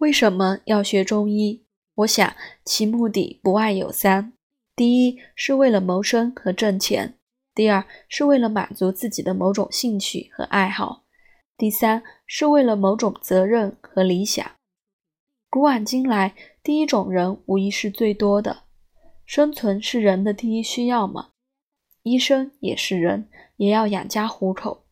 为什么要学中医？我想其目的不外有三：第一是为了谋生和挣钱；第二是为了满足自己的某种兴趣和爱好；第三是为了某种责任和理想。古往今来，第一种人无疑是最多的。生存是人的第一需要嘛？医生也是人，也要养家糊口。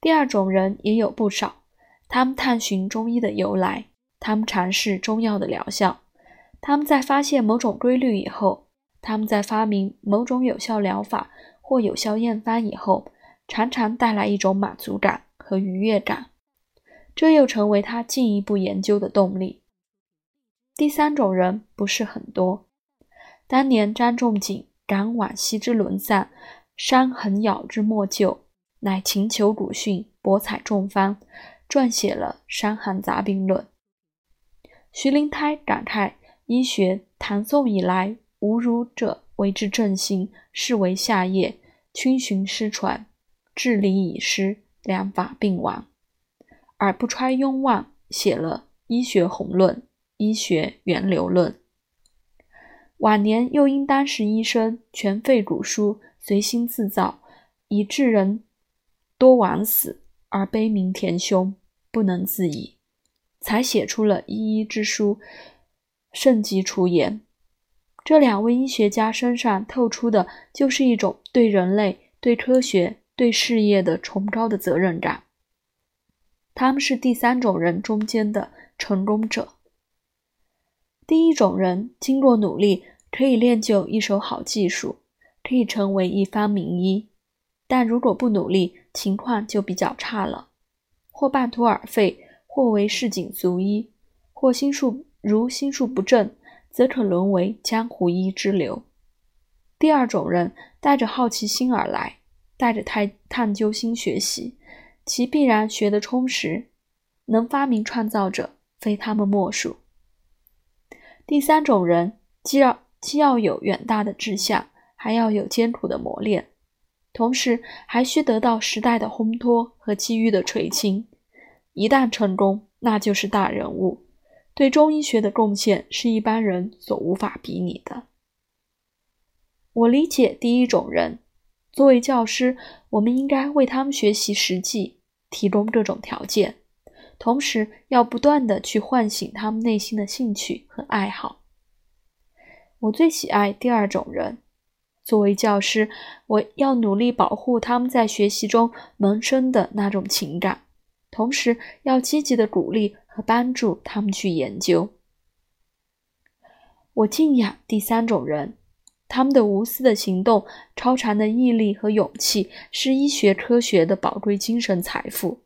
第二种人也有不少，他们探寻中医的由来。他们尝试中药的疗效，他们在发现某种规律以后，他们在发明某种有效疗法或有效验方以后，常常带来一种满足感和愉悦感，这又成为他进一步研究的动力。第三种人不是很多。当年张仲景感惋惜之沦丧，伤痕咬之莫救，乃勤求古训，博采众方，撰写了《伤寒杂病论》。徐灵胎感慨：“医学唐宋以来，无儒者为之正行，是为下业，群寻失传，治理已失，良法病亡。”而不揣庸妄，写了《医学宏论》《医学源流论》。晚年又因当时医生全废古书，随心自造，以致人多枉死，而悲鸣填胸，不能自已。才写出了医医之书，盛极出言。这两位医学家身上透出的，就是一种对人类、对科学、对事业的崇高的责任感。他们是第三种人中间的成功者。第一种人经过努力，可以练就一手好技术，可以成为一方名医；但如果不努力，情况就比较差了，或半途而废。或为市井俗医，或心术如心术不正，则可沦为江湖医之流。第二种人带着好奇心而来，带着探探究心学习，其必然学得充实，能发明创造者非他们莫属。第三种人既要既要有远大的志向，还要有艰苦的磨练，同时还需得到时代的烘托和机遇的垂青。一旦成功，那就是大人物，对中医学的贡献是一般人所无法比拟的。我理解第一种人，作为教师，我们应该为他们学习实际，提供各种条件，同时要不断的去唤醒他们内心的兴趣和爱好。我最喜爱第二种人，作为教师，我要努力保护他们在学习中萌生的那种情感。同时，要积极的鼓励和帮助他们去研究。我敬仰第三种人，他们的无私的行动、超常的毅力和勇气，是医学科学的宝贵精神财富。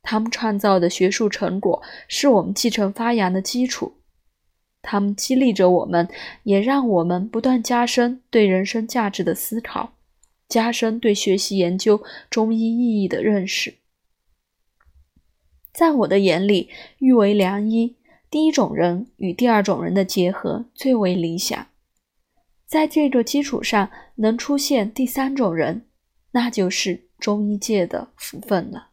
他们创造的学术成果，是我们继承发扬的基础。他们激励着我们，也让我们不断加深对人生价值的思考，加深对学习研究中医意义的认识。在我的眼里，誉为良医，第一种人与第二种人的结合最为理想。在这个基础上，能出现第三种人，那就是中医界的福分了。